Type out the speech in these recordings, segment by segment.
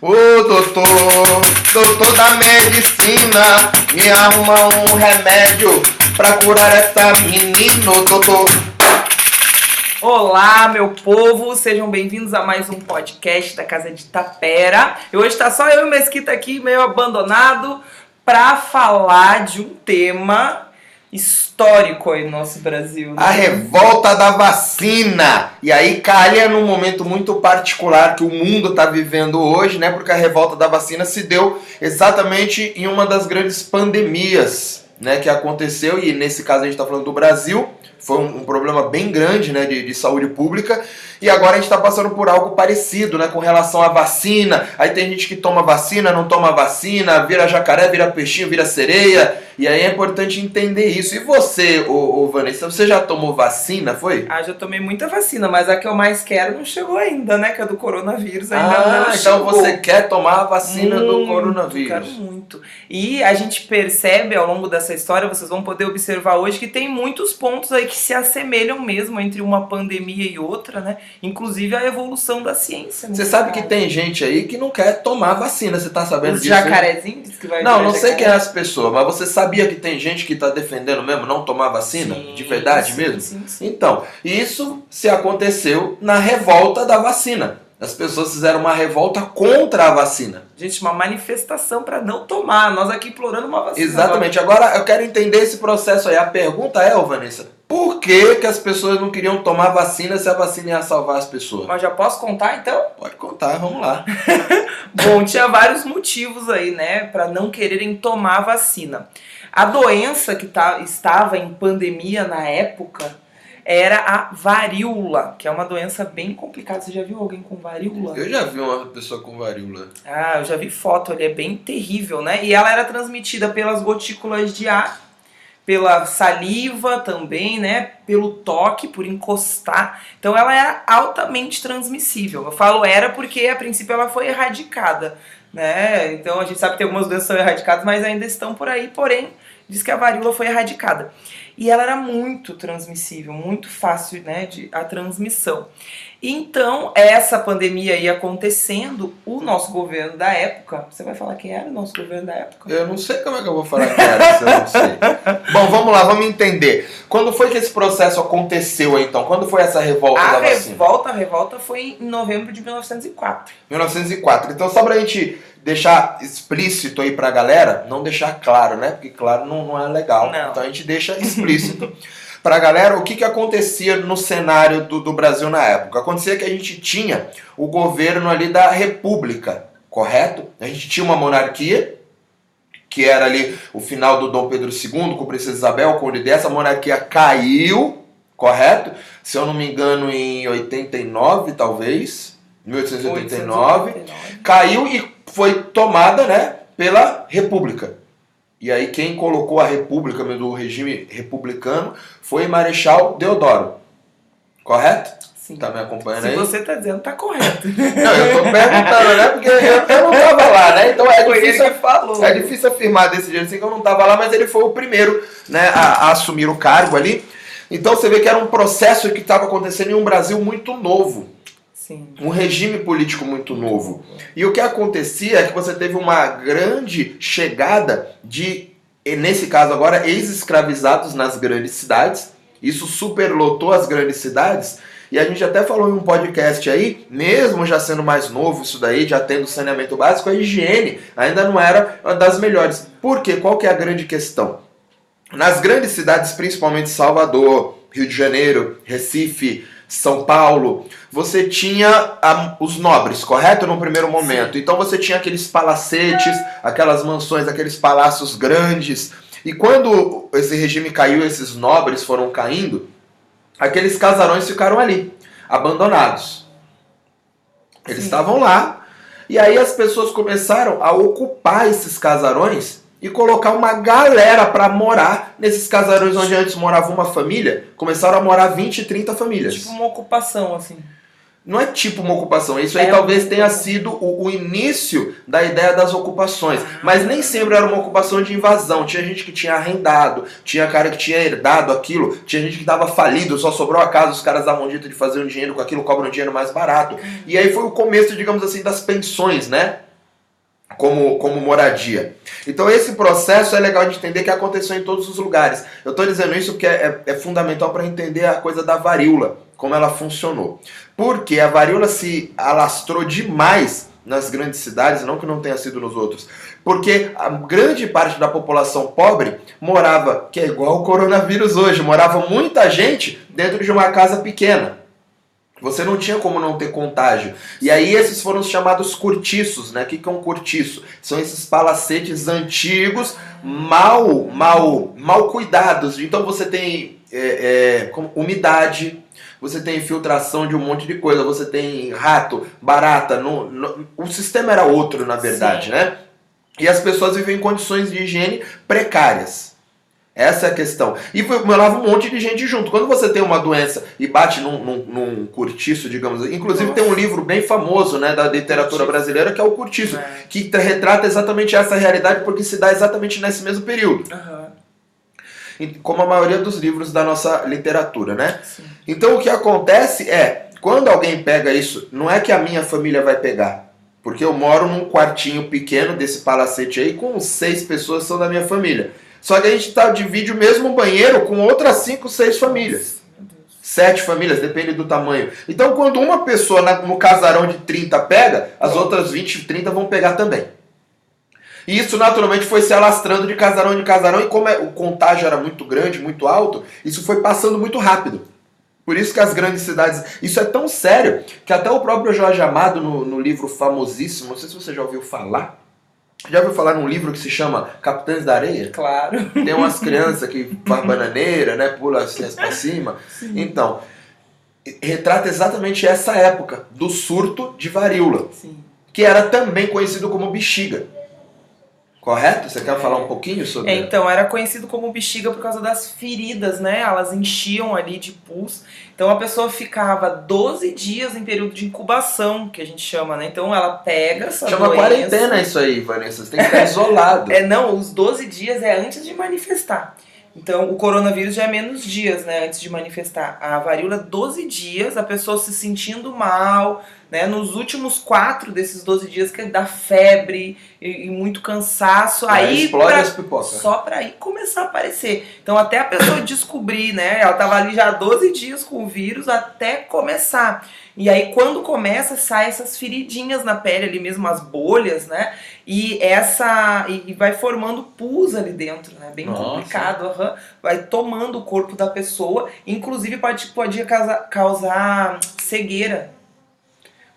Ô doutor, doutor da medicina, me arruma um remédio pra curar essa menina, doutor. Olá, meu povo, sejam bem-vindos a mais um podcast da Casa de Tapera. E hoje tá só eu e o Mesquita aqui, meio abandonado, pra falar de um tema histórico aí no nosso Brasil. A né? revolta da vacina. E aí calha num momento muito particular que o mundo está vivendo hoje, né? Porque a revolta da vacina se deu exatamente em uma das grandes pandemias, né? Que aconteceu e nesse caso a gente está falando do Brasil. Foi um, um problema bem grande, né? De, de saúde pública. E agora a gente está passando por algo parecido, né? Com relação à vacina. Aí tem gente que toma vacina, não toma vacina, vira jacaré, vira peixinho, vira sereia. E aí é importante entender isso. E você, ô, ô Vanessa, você já tomou vacina, foi? Ah, já tomei muita vacina, mas a que eu mais quero não chegou ainda, né? Que é do coronavírus. Ainda ah, não então chegou. você quer tomar a vacina do Muito, coronavírus. Quero muito. E a gente percebe ao longo dessa história, vocês vão poder observar hoje, que tem muitos pontos aí que se assemelham mesmo entre uma pandemia e outra, né? Inclusive a evolução da ciência. Você sabe que tem gente aí que não quer tomar vacina, você tá sabendo Os disso? hein? jacarezinhos que vai Não, não sei quem é jacaré. essa pessoa, mas você sabia que tem gente que tá defendendo mesmo não tomar vacina? Sim, de verdade sim, mesmo? Sim, sim. Então, isso se aconteceu na revolta da vacina. As pessoas fizeram uma revolta contra a vacina. Gente, uma manifestação pra não tomar. Nós aqui implorando uma vacina. Exatamente. Agora eu quero entender esse processo aí. A pergunta é, ô Vanessa, por que, que as pessoas não queriam tomar vacina se a vacina ia salvar as pessoas? Mas já posso contar então? Pode contar, vamos lá. Bom, tinha vários motivos aí, né, para não quererem tomar a vacina. A doença que tá, estava em pandemia na época era a varíola, que é uma doença bem complicada. Você já viu alguém com varíola? Eu já vi uma pessoa com varíola. Ah, eu já vi foto, ele é bem terrível, né? E ela era transmitida pelas gotículas de ar, pela saliva também, né? Pelo toque, por encostar. Então ela era altamente transmissível. Eu falo era porque a princípio ela foi erradicada, né? Então a gente sabe que algumas doenças são erradicadas, mas ainda estão por aí, porém diz que a varíola foi erradicada. E ela era muito transmissível, muito fácil, né, de a transmissão. Então, essa pandemia aí acontecendo, o nosso governo da época, você vai falar quem era o nosso governo da época? Eu não sei como é que eu vou falar que era, se eu não sei. Bom, vamos lá, vamos entender. Quando foi que esse processo aconteceu, então? Quando foi essa revolta A da vacina? revolta, a revolta foi em novembro de 1904. 1904. Então, só pra gente deixar explícito aí pra galera, não deixar claro, né? Porque claro não, não é legal. Não. Então a gente deixa explícito pra galera o que, que acontecia no cenário do, do Brasil na época. Acontecia que a gente tinha o governo ali da República, correto? A gente tinha uma monarquia, que era ali o final do Dom Pedro II, com a Princesa Isabel, com o dessa monarquia caiu, correto? Se eu não me engano, em 89, talvez. 1889 caiu e foi tomada, né, pela República. E aí quem colocou a República do regime republicano foi Marechal Deodoro. Correto? Sim. Tá me acompanhando Se aí? você tá dizendo, tá correto. Não, eu tô perguntando, né? Porque eu, não tava lá, né? Então é difícil, que falou. é difícil afirmar desse jeito assim que eu não tava lá, mas ele foi o primeiro, né, a, a assumir o cargo ali. Então você vê que era um processo que estava acontecendo em um Brasil muito novo Sim. um regime político muito novo. E o que acontecia é que você teve uma grande chegada de, nesse caso agora, ex-escravizados nas grandes cidades. Isso superlotou as grandes cidades. E a gente até falou em um podcast aí, mesmo já sendo mais novo isso daí, já tendo saneamento básico, a higiene ainda não era das melhores. Por quê? Qual que é a grande questão? Nas grandes cidades, principalmente Salvador, Rio de Janeiro, Recife, São Paulo, você tinha ah, os nobres, correto? No primeiro momento. Então você tinha aqueles palacetes, aquelas mansões, aqueles palácios grandes. E quando esse regime caiu, esses nobres foram caindo, aqueles casarões ficaram ali, abandonados. Eles Sim. estavam lá, e aí as pessoas começaram a ocupar esses casarões e colocar uma galera para morar nesses casarões onde antes morava uma família, começaram a morar 20, 30 famílias. Tipo uma ocupação, assim. não é tipo uma ocupação. Isso aí É talvez um- tenha sido o, o início da ideia das ocupações. Mas nem sempre era uma ocupação de invasão. Tinha gente que tinha arrendado, tinha cara que tinha herdado aquilo, tinha gente que estava falido, só sobrou a casa, os caras davam jeito de fazer um dinheiro com aquilo, cobram um dinheiro mais barato. E aí foi o começo, digamos assim, das pensões, né? Como, como moradia. Então esse processo é legal de entender que aconteceu em todos os lugares. Eu estou dizendo isso porque é, é fundamental para entender a coisa da varíola, como ela funcionou. Porque a varíola se alastrou demais nas grandes cidades, não que não tenha sido nos outros. Porque a grande parte da população pobre morava, que é igual o coronavírus hoje, morava muita gente dentro de uma casa pequena. Você não tinha como não ter contágio. E aí esses foram os chamados cortiços, né? O que que é um cortiço? São esses palacetes antigos, mal, mal, mal cuidados. Então você tem é, é, umidade, você tem infiltração de um monte de coisa, você tem rato, barata. no- no- o sistema era outro, na verdade, Sim. né? E as pessoas vivem em condições de higiene precárias. Essa é a questão. E morava um monte de gente junto. Quando você tem uma doença e bate num, num, num cortiço, digamos assim, inclusive tem um livro bem famoso né, da literatura brasileira que é o Cortiço, É. que tra- retrata exatamente essa realidade porque se dá exatamente nesse mesmo período. E Como a maioria dos livros da nossa literatura, né? sim. Então o que acontece é, quando alguém pega isso, não é que a minha família vai pegar. Porque eu moro num quartinho pequeno desse palacete aí, com seis pessoas que são da minha família. Só que a gente tá, divide o mesmo banheiro com outras cinco, seis famílias. Meu Deus. Sete famílias, depende do tamanho. Então quando uma pessoa na- no casarão de 30 pega, as outras 20, 30 vão pegar também. E isso naturalmente foi se alastrando de casarão em casarão, e como é- o contágio era muito grande, muito alto, isso foi passando muito rápido. Por isso que as grandes cidades. Isso é tão sério que até o próprio Jorge Amado, no, no livro famosíssimo, não sei se você já ouviu falar. Já ouviu falar num livro que se chama Capitães da Areia? Claro. Tem umas crianças que faz bananeira, né? Pula assim pra cima. Então, retrata exatamente essa época do surto de varíola, Sim. que era também conhecido como bexiga. Correto? Você quer É. falar um pouquinho sobre É, então, era conhecido como bexiga por causa das feridas, né? Elas enchiam ali de pus. Então a pessoa ficava 12 dias em período de incubação, que a gente chama, né? Então ela pega essa Chama doença. quarentena isso aí, Vanessa. Você tem que ficar isolado. É, não, os 12 dias é antes de manifestar. Então, o coronavírus já é menos dias, né, antes de manifestar. A varíola, 12 dias, a pessoa se sentindo mal, né, nos últimos quatro desses 12 dias que dá febre e, e muito cansaço. Aí, explode pra- só pra aí começar a aparecer. Então, até a pessoa descobrir, né, ela tava ali já 12 dias com o vírus até começar. E aí, quando começa, sai essas feridinhas na pele ali mesmo, as bolhas, né? E essa. E, e vai formando pus ali dentro, né? Bem Nossa. complicado. aham. Vai tomando o corpo da pessoa. Inclusive pode, pode causar, causar cegueira.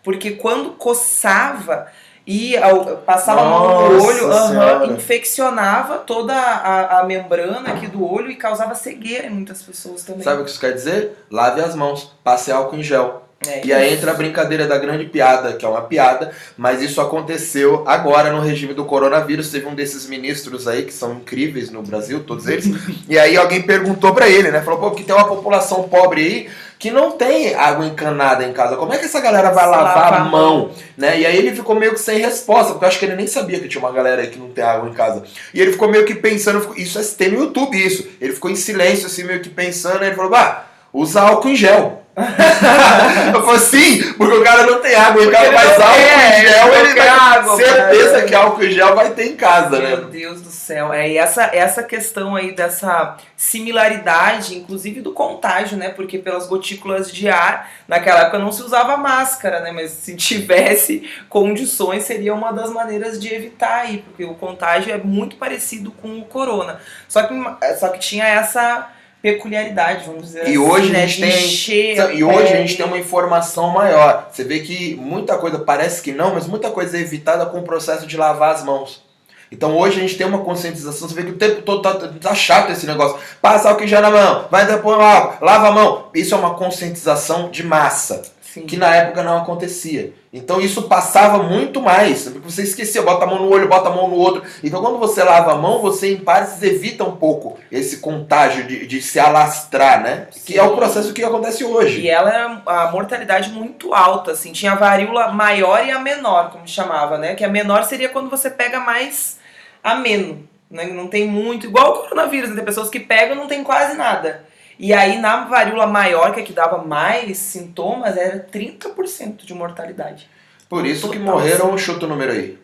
Porque quando coçava e ao- passava a mão no Nossa olho, Senhora. infeccionava toda a, a membrana aqui do olho e causava cegueira em muitas pessoas também. Sabe o que isso quer dizer? Lave as mãos, passe álcool em gel. É, E aí isso. entra a brincadeira da grande piada, que é uma piada, mas isso aconteceu agora no regime do coronavírus. Teve um desses ministros aí que são incríveis no Brasil, todos eles. e aí alguém perguntou pra ele, né? Falou, pô, porque tem uma população pobre aí que não tem água encanada em casa. Como é que essa galera vai lavar lavar a mão? Né? E aí ele ficou meio que sem resposta, porque eu acho que ele nem sabia que tinha uma galera aí que não tem água em casa. E ele ficou meio que pensando, isso é, tem no YouTube isso. Ele ficou em silêncio, assim, meio que pensando, aí ele falou, bah, usa álcool em gel. Eu falei, sim, porque o cara não tem água ele mas não álcool em gel ele vai água, certeza cara. que álcool gel vai ter em casa, Meu né? Deus do céu. É, e essa, essa questão aí dessa similaridade, inclusive do contágio, né? Porque pelas gotículas de ar, naquela época não se usava máscara, né? Mas se tivesse condições, seria uma das maneiras de evitar aí, porque o contágio é muito parecido com o corona. Só que, só que tinha essa peculiaridade, vamos dizer E assim, hoje a né? gente tem- encher E hoje a pele. gente tem uma informação maior. Você vê que muita coisa, parece que não, mas muita coisa é evitada com o processo de lavar as mãos. Então hoje a gente tem uma conscientização, você vê que o tempo todo tá, tá chato esse negócio. Passa álcool em gel na mão, vai depois álcool, lava a mão. Isso é uma conscientização de massa. Sim. que na época não acontecia. Então isso passava muito mais. Porque você esquecia, bota a mão no olho, bota a mão no outro. Então quando você lava a mão, você em partes evita um pouco esse contágio de, de se alastrar, né? Que é o Sim. processo que acontece hoje. E ela era a mortalidade muito alta, assim. Tinha a varíola maior e a menor, como chamava, né? Que a menor seria quando você pega mais ameno. Né? Não tem muito. Igual o coronavírus, né? tem pessoas que pegam e não tem quase nada. E aí na varíola maior, que é que dava mais sintomas, era 30% de mortalidade. Por isso que Total, morreram, chuta o número aí.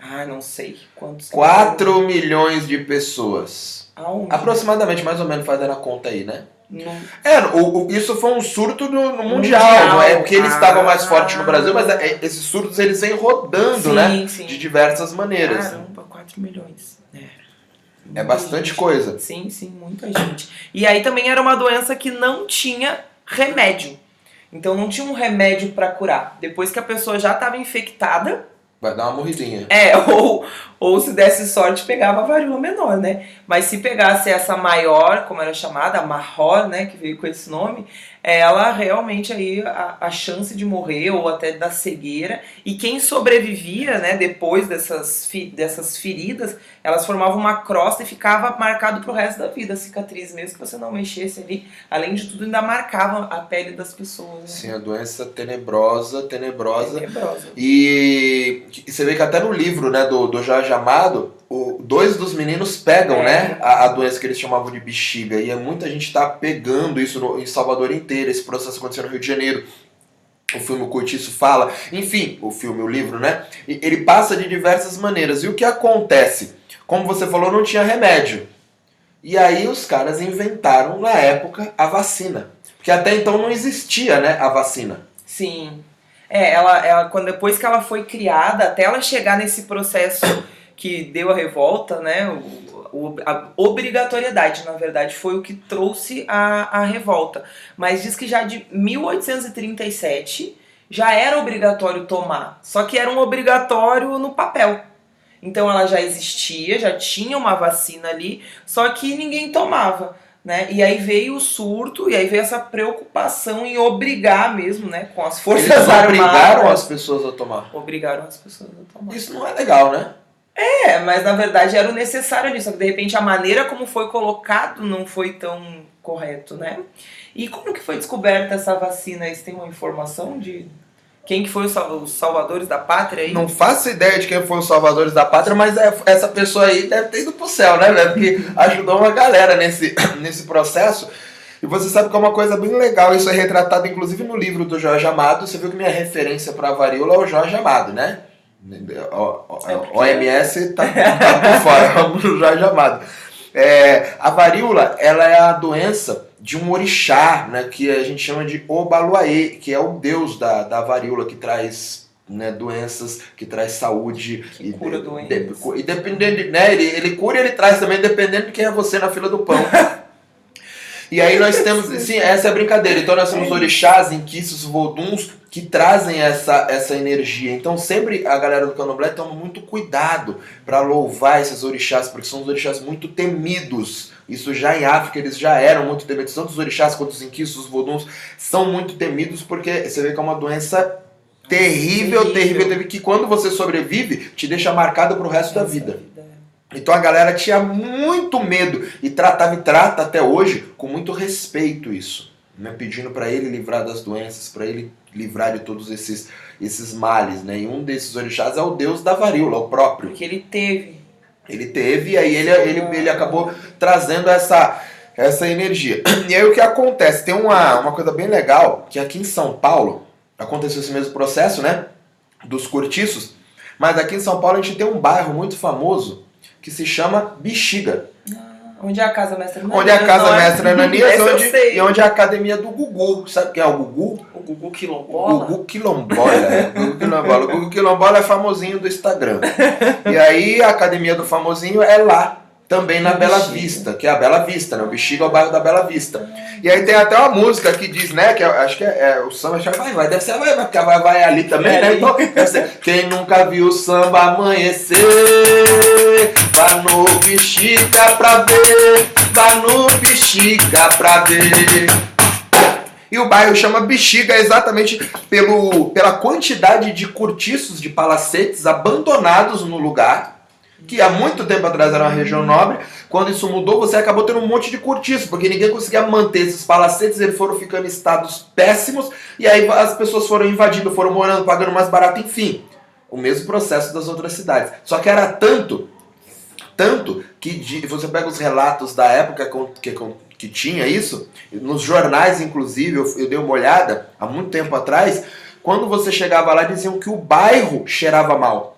Ah, não sei quantos. 4 milhões de pessoas. Aonde? Aproximadamente, mais ou menos, fazendo a conta aí, né? Não- É, o, o- isso foi um surto no, no mundial, Mundial. não é porque ele Ah. estava mais forte no Brasil, mas é- esses surtos eles vêm rodando, sim, né? sim. De diversas maneiras. Caramba, 4 milhões. É, É bastante Gente. coisa. Sim, sim, muita gente. E aí também era uma doença que não tinha remédio. Então não tinha um remédio pra curar. Depois que a pessoa já estava infectada, Vai dar uma morridinha. é, ou, ou se desse sorte, pegava a varíola menor, né? Mas se pegasse essa maior, como era chamada, a Marror, né, que veio com esse nome, ela realmente aí a, a chance de morrer ou até da cegueira. E quem sobrevivia, né, depois dessas, dessas feridas, elas formavam uma crosta e ficava marcado pro resto da vida, a cicatriz, mesmo que você não mexesse ali. Além de tudo, ainda marcava a pele das pessoas. Né? Sim, a doença tenebrosa, tenebrosa. Tenebrosa. E e você vê que até no livro né, do, do Jorge Amado, o, dois dos meninos pegam É. né, a, a doença que eles chamavam de bexiga. E é muita gente tá pegando isso no- em Salvador inteiro. Esse processo aconteceu no Rio de Janeiro. O filme O Cortiço fala. Enfim, o filme, o livro, né? Ele passa de diversas maneiras. E o que acontece? Como você falou, não tinha remédio. E aí os caras inventaram, na época, a vacina. Porque até então não existia né, a vacina. Sim. É, ela, ela quando depois que ela foi criada, até ela chegar nesse processo que deu a revolta, né? o- o- a obrigatoriedade, na verdade, foi o que trouxe a, a revolta. Mas diz que já de 1837 já era obrigatório tomar. Só que era um obrigatório no papel. Então ela já existia, já tinha uma vacina ali, só que ninguém tomava. Né? E aí veio o surto, e aí veio essa preocupação em obrigar mesmo, né? Com as forças Eles armadas. obrigaram as pessoas a tomar. Obrigaram as pessoas a tomar. Isso não é legal, né? É, mas na verdade era o necessário ali, só que de repente a maneira como foi colocado não foi tão correto, né? E como que foi descoberta essa vacina? Vocês têm uma informação de quem que foi os sal- os salvadores da pátria aí? Não faço ideia de quem foram os salvadores da pátria, mas é- essa pessoa aí deve ter ido pro céu, né? velho? Porque ajudou uma galera nesse, nesse processo. E você sabe que é uma coisa bem legal, isso é retratado inclusive no livro do Jorge Amado. Você viu que minha referência pra varíola é o Jorge Amado, né? O- o- É porque- OMS tá, tá por fora, vamos no Jorge Amado. É, a varíola, ela é a doença de um orixá, né, que a gente chama de Obaluaê, que é o deus da, da varíola que traz né, doenças, que traz saúde. Que e, cura de- doenças. de- e dependendo, de- né, ele, ele cura e ele traz também, dependendo de quem é você na fila do pão. E aí nós temos, sim, essa é a brincadeira. Então nós temos orixás, inquices, voduns que trazem essa, essa energia. Então sempre a galera do candomblé toma muito cuidado para louvar esses orixás, porque são os orixás muito temidos. Isso já em África eles já eram muito temidos. Tanto os orixás quanto os inquices, os voduns são muito temidos porque você vê que é uma doença terrível, Terrível. terrível, que quando você sobrevive te deixa marcado pro resto da vida. Então a galera tinha muito medo e tratava e trata até hoje com muito respeito isso, né? pedindo para ele livrar das doenças, para ele livrar de todos esses esses males, né? E um desses orixás é o deus da varíola, o próprio. Porque ele teve. Ele teve e aí ele, ele, ele acabou trazendo essa essa energia. E aí o que acontece? Tem uma, uma coisa bem legal que aqui em São Paulo aconteceu esse mesmo processo, né? Dos cortiços, mas aqui em São Paulo a gente tem um bairro muito famoso que se chama Bexiga. Onde é a casa mestra Ananias? Onde é a casa é? mestra Ananias eu onde, e onde é a academia do Gugu. Sabe quem é o Gugu? O Gugu O Quilombola? Gugu Quilombola. O Gugu Quilombola. O Gugu Quilombola é famosinho do Instagram. E aí a academia do famosinho é lá, também na Bela. Vista, que é a Bela Vista, né? O Bexiga é o bairro da Bela Vista. E aí tem até uma música que diz, né? Que eu acho que é, é o samba, que vai, vai, deve ser a vai, vai, porque vai, vai ali também, É né? ali. Então, quem nunca viu o samba amanhecer, vai no Bexiga pra ver, vai no Bexiga pra ver. E o bairro chama Bexiga exatamente pelo, pela quantidade de cortiços de palacetes abandonados no lugar, que há muito tempo atrás era uma região nobre. Quando isso mudou, você acabou tendo um monte de cortiço, porque ninguém conseguia manter esses palacetes, eles foram ficando em estados péssimos, e aí as pessoas foram invadindo, foram morando, pagando mais barato, enfim. O mesmo processo das outras cidades. Só que era tanto, tanto, que você pega os relatos da época que, que tinha isso, nos jornais, inclusive, eu, eu dei uma olhada há muito tempo atrás, quando você chegava lá, diziam que o bairro cheirava mal.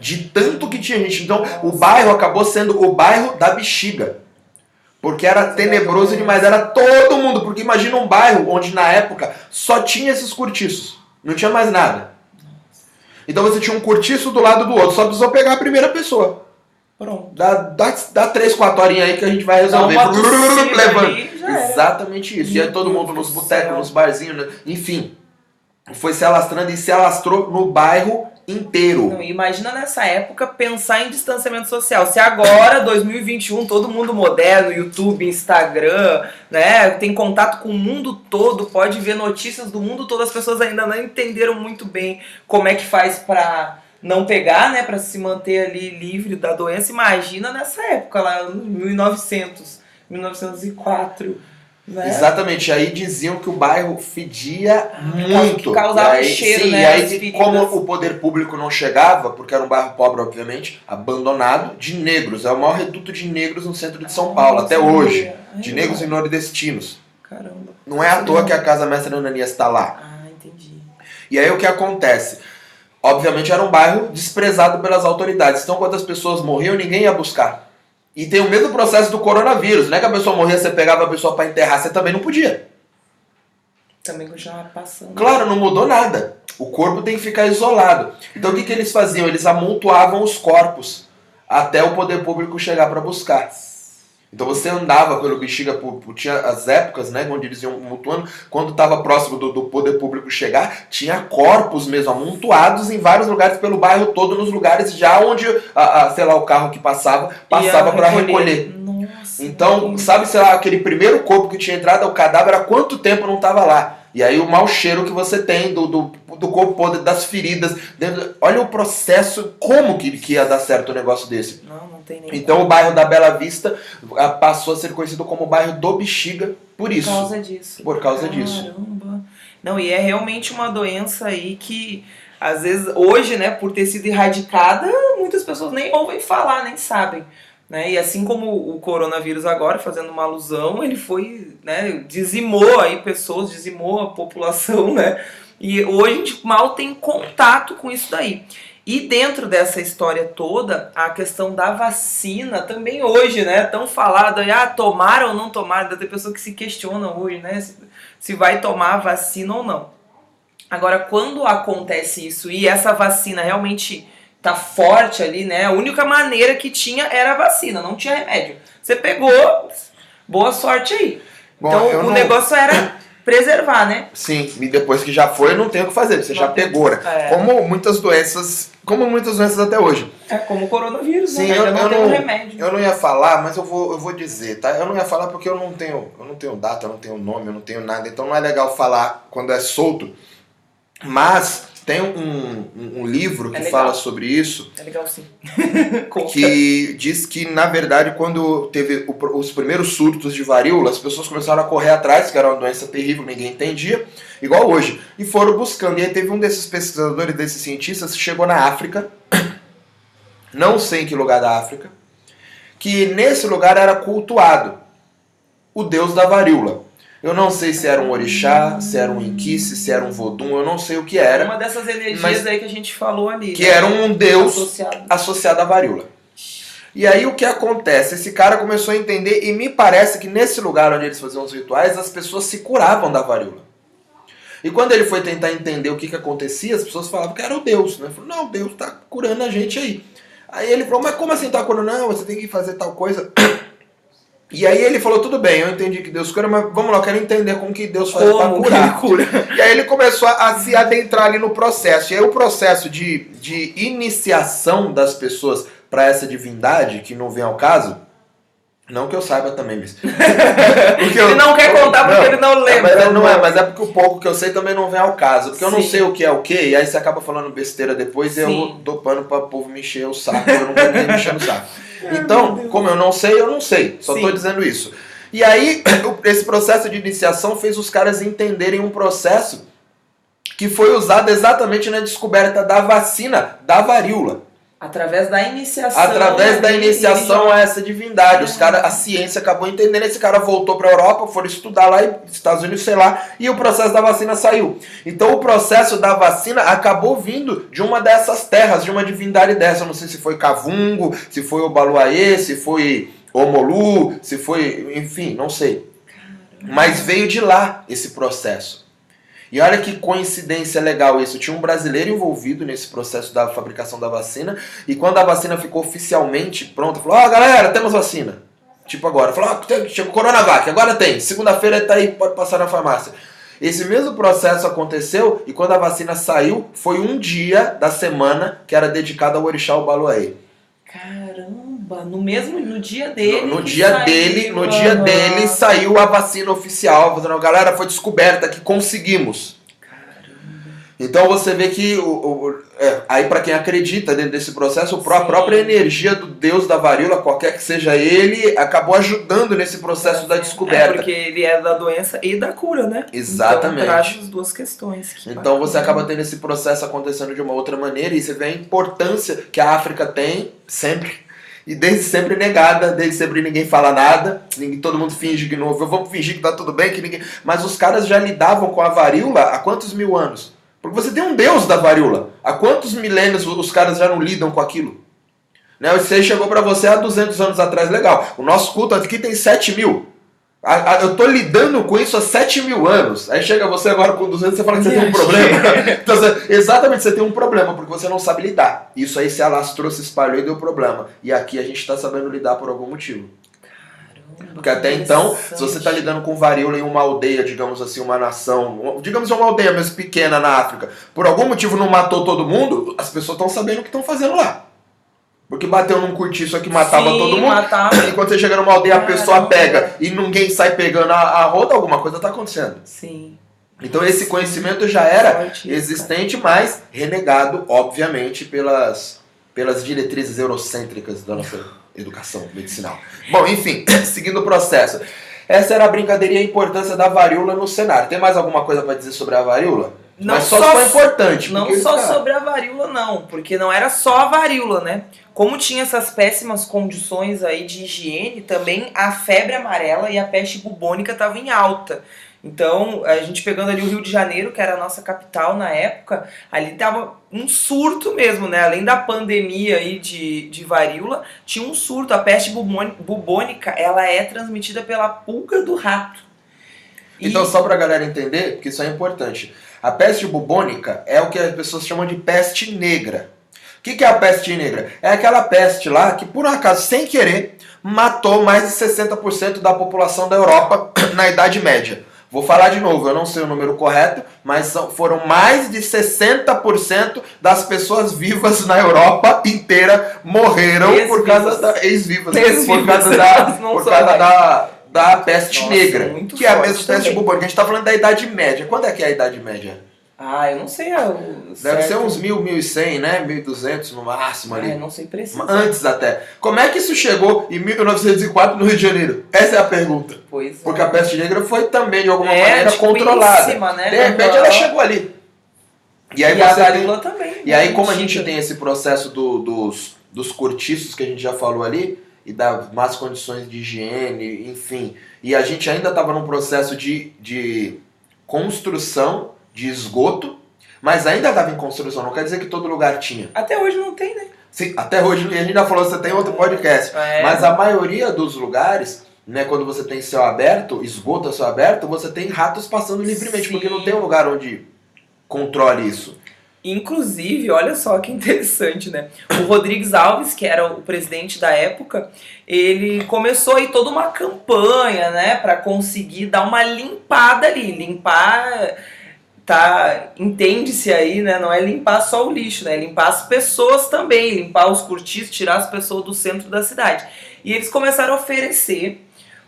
De tanto que tinha gente. Então, o bairro acabou sendo o bairro da bexiga. Porque era tenebroso demais, era todo mundo. Porque imagina um bairro onde na época só tinha esses cortiços, não tinha mais nada. Então você tinha um cortiço do lado do outro, só precisou pegar a primeira pessoa. Pronto. Dá, dá, dá três, quatro horinhas aí que a gente vai resolver. Levando. Exatamente isso. E aí todo mundo nos botecos, nos barzinhos, né? enfim. Foi se alastrando e se alastrou no bairro inteiro. Não, imagina nessa época pensar em distanciamento social. Se agora, 2021, todo mundo moderno, YouTube, Instagram, né, tem contato com o mundo todo, pode ver notícias do mundo todo, as pessoas ainda não entenderam muito bem como é que faz para não pegar, né, para se manter ali livre da doença. Imagina nessa época lá, 1900, 1904. Né? Exatamente, aí diziam que o bairro fedia muito. Que causava aí, cheiro, sim, né? E aí, como o poder público não chegava, porque era um bairro pobre, obviamente, abandonado, de negros. É o maior reduto de negros no centro de São ah, Paulo, até hoje. Ai, de negros e nordestinos. Caramba. Não é à toa que a Casa Mestra Ananias está lá. Ah, entendi. E aí o que acontece? Obviamente era um bairro desprezado pelas autoridades. Então, quando as pessoas morriam, ninguém ia buscar. E tem o mesmo processo do coronavírus. Não é que a pessoa morria, você pegava a pessoa para enterrar, você também não podia. Também continuava passando. Claro, não mudou nada. O corpo tem que ficar isolado. Então o que, que eles faziam? Eles amontoavam os corpos até o poder público chegar para buscar. Então você andava pelo Bexiga, por, por, tinha as épocas, né, onde eles iam mutuando, quando estava próximo do, do, poder público chegar, tinha corpos mesmo amontoados em vários lugares pelo bairro todo, nos lugares já onde, a, a sei lá, o carro que passava, passava para recolher. Nossa, então, sabe, sei lá, aquele primeiro corpo que tinha entrado, o cadáver, há quanto tempo não estava lá? E aí o mau cheiro que você tem do, do, do corpo podre, das feridas. Dentro, olha o processo, como que, que ia dar certo um negócio desse. Não, não tem nem Então o bairro da Bela Vista ah, passou a ser conhecido como o bairro do Bexiga por isso. Por causa disso. Por causa Caramba. disso. Não, e é realmente uma doença aí que às vezes hoje, né, por ter sido erradicada, muitas pessoas nem ouvem falar, nem sabem. Né? E assim como o coronavírus agora, fazendo uma alusão, ele foi, né, dizimou aí pessoas, dizimou a população, né? E hoje a gente mal tem contato com isso daí. E dentro dessa história toda, a questão da vacina também hoje, né? Tão falado aí, ah, tomar ou não tomar, tem pessoas que se questionam hoje, né? Se, se vai tomar a vacina ou não. Agora, quando acontece isso e essa vacina realmente tá forte ali, né? A única maneira que tinha era a vacina, não tinha remédio. Você pegou, boa sorte aí. Bom, então o não... negócio era preservar, né? Sim, e depois que já foi, não tem o que fazer, você não já pegou, né? É. Como muitas doenças, como muitas doenças até hoje. É como o coronavírus, Sim, né? eu, não eu não, um remédio. Eu não ia falar, mas eu vou, eu vou dizer, tá? Eu não ia falar porque eu não tenho, eu não tenho data, eu não tenho nome, eu não tenho nada, então não é legal falar quando é solto. Mas tem um, um, um livro é que é fala sobre isso. É legal sim. que diz que, na verdade, quando teve o, os primeiros surtos de varíola, as pessoas começaram a correr atrás, que era uma doença terrível, ninguém entendia, igual hoje. E foram buscando. E aí teve um desses pesquisadores, desses cientistas, que chegou na África, não sei em que lugar da África, que nesse lugar era cultuado o deus da varíola. Eu não sei se era um orixá, se era um inquice, se era um vodum, eu não sei o que era. Uma dessas energias aí que a gente falou ali. Que né? era um deus associado. associado à varíola. E aí o que acontece? Esse cara começou a entender e me parece que nesse lugar onde eles faziam os rituais, as pessoas se curavam da varíola. E quando ele foi tentar entender o que, que acontecia, as pessoas falavam que era o Deus. Né? Falou, não, Deus está curando a gente aí. Aí ele falou, mas como assim está curando? Não, você tem que fazer tal coisa. E aí ele falou, tudo bem, eu entendi que Deus cura, mas vamos lá, eu quero entender como que Deus faz para curar. Cura. E aí ele começou a, a, se adentrar ali no processo. E aí o processo de, de iniciação das pessoas para essa divindade, que não vem ao caso, Não que eu saiba também, mas. Porque ele não quer contar porque não, ele não lembra. Mas, não é, mas é porque o pouco que eu sei também não vem ao caso. Porque Sim. eu não sei o que é o que, e aí você acaba falando besteira depois Sim. e eu dou pano pra povo me encher o saco. Eu não nem me encher o saco. Então, como eu não sei, eu não sei. Só tô dizendo isso. E aí, esse processo de iniciação fez os caras entenderem um processo que foi usado exatamente na descoberta da vacina da varíola. Através da iniciação. Através da iniciação a essa divindade. Os cara, a ciência acabou entendendo. Esse cara voltou para a Europa, foram estudar lá, Estados Unidos, sei lá, e o processo da vacina saiu. Então o processo da vacina acabou vindo de uma dessas terras, de uma divindade dessa. Eu não sei se foi Cavungo, se foi o Baluaê, se foi Omolu, se foi. Enfim, não sei. Mas veio de lá esse processo. E olha que coincidência legal isso. Tinha um brasileiro envolvido nesse processo da fabricação da vacina. E quando a vacina ficou oficialmente pronta, falou: Ó, oh, galera, temos vacina. Tipo agora. Falou: Ó, oh, chegou Coronavac, agora tem. Segunda-feira tá aí, pode passar na farmácia. Esse mesmo processo aconteceu e quando a vacina saiu, foi um dia da semana que era dedicado ao Orixá Baluaê. Caramba, no mesmo no dia dele. No, no dia saiu, dele, no dia dele saiu a vacina oficial, falando, galera, foi descoberta que conseguimos. Então você vê que o, o é, aí para quem acredita dentro desse processo, a própria energia do Deus da varíola, qualquer que seja ele, acabou ajudando nesse processo da descoberta. É porque ele é da doença e da cura, né? Exatamente. Então, traz as duas questões. Então você acaba tendo esse processo acontecendo de uma outra maneira e você vê a importância que a África tem sempre e desde sempre negada, desde sempre ninguém fala nada, ninguém, todo mundo finge que não, vamos fingir que tá tudo bem, que ninguém, mas os caras já lidavam com a varíola há quantos mil anos? Porque você tem um deus da varíola. Há quantos milênios os caras já não lidam com aquilo? Né? Isso aí chegou para você há 200 anos atrás, legal. O nosso culto aqui tem 7 mil. Eu tô lidando com isso há 7 mil anos. Aí chega você agora com 200 e você fala que você tem um problema. então, exatamente, você tem um problema, porque você não sabe lidar. Isso aí se alastrou, se espalhou e deu problema. E aqui a gente está sabendo lidar por algum motivo. Porque até então, se você está lidando com varíola em uma aldeia, digamos assim, uma nação, digamos uma aldeia mesmo pequena na África, por algum motivo não matou todo mundo, as pessoas estão sabendo o que estão fazendo lá. Porque bateu num curtiço aqui matava Sim, todo mundo. Matava. E quando você chega numa aldeia, a pessoa pega e ninguém sai pegando a, a roda, alguma coisa está acontecendo. Sim. Então esse conhecimento já era existente, mas renegado, obviamente, pelas, pelas diretrizes eurocêntricas da nossa educação medicinal. Bom, enfim, seguindo o processo. Essa era a brincadeira e a importância da varíola no cenário. Tem mais alguma coisa para dizer sobre a varíola? Não Mas só, só importante. Não só cara... sobre a varíola, não. Porque não era só a varíola, né? Como tinha essas péssimas condições aí de higiene, também a febre amarela e a peste bubônica estavam em alta. Então, a gente pegando ali o Rio de Janeiro, que era a nossa capital na época, ali tava um surto mesmo, né? Além da pandemia aí de, de varíola, tinha um surto. A peste bubônica, ela é transmitida pela pulga do rato. Então, e... só pra galera entender, porque isso é importante. A peste bubônica é o que as pessoas chamam de peste negra. O que, que é a peste negra? É aquela peste lá que, por um acaso, sem querer, matou mais de 60% da população da Europa na Idade Média. Vou falar de novo, eu não sei o número correto, mas foram mais de 60% das pessoas vivas na Europa inteira morreram por causa da ex-vivas, por causa da, por causa da, da peste Nossa, negra, que é a mesma peste bubônica. A gente está falando da Idade Média. Quando é que é a Idade Média? Ah, eu não sei. Eu, Deve certo. ser uns 1000, 1100, né? 1200 no máximo ali. Ah, eu não sei preciso. Antes até. Como é que isso chegou em 1904 no Rio de Janeiro? Essa é a pergunta. Pois é. Porque a peste negra foi também, de alguma é, maneira, tipo, controlada. Cima, né? De repente ela chegou ali. E aí e você a tem... também. E aí, como a gente tem esse processo do, dos, dos cortiços que a gente já falou ali, e das más condições de higiene, enfim. E a gente ainda estava num processo de, de construção de esgoto, mas ainda estava em construção, não quer dizer que todo lugar tinha. Até hoje não tem, né? Sim, até hoje, a gente já falou, você tem outro podcast, é. mas a maioria dos lugares, né, quando você tem céu aberto, esgoto a céu aberto, você tem ratos passando livremente, Sim. porque não tem um lugar onde controle isso. Inclusive, olha só que interessante, né? O Rodrigues Alves, que era o presidente da época, ele começou aí toda uma campanha, né, para conseguir dar uma limpada ali, limpar tá entende-se aí, né? Não é limpar só o lixo, né? É limpar as pessoas também, limpar os cortiços, tirar as pessoas do centro da cidade. E eles começaram a oferecer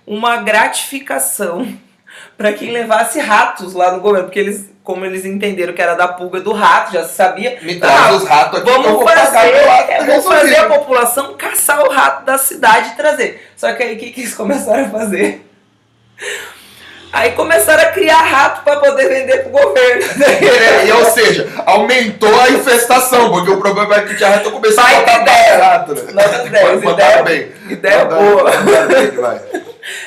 uma gratificação para quem levasse ratos lá no governo, porque eles, como eles entenderam que era da pulga do rato, já se sabia. Me traz ah, os ratos aqui Vamos pagar fazer, rato é, vamos fazer a população caçar o rato da cidade e trazer. Só que aí o que, que eles começaram a fazer? Aí começaram a criar rato para poder vender pro governo. É, e, ou seja, aumentou a infestação, porque o problema é que tinha rato começou a Vai botar ter ideia. rato, né? Nota 10, Botaram ideia- bem. ideia Botaram- boa. bem.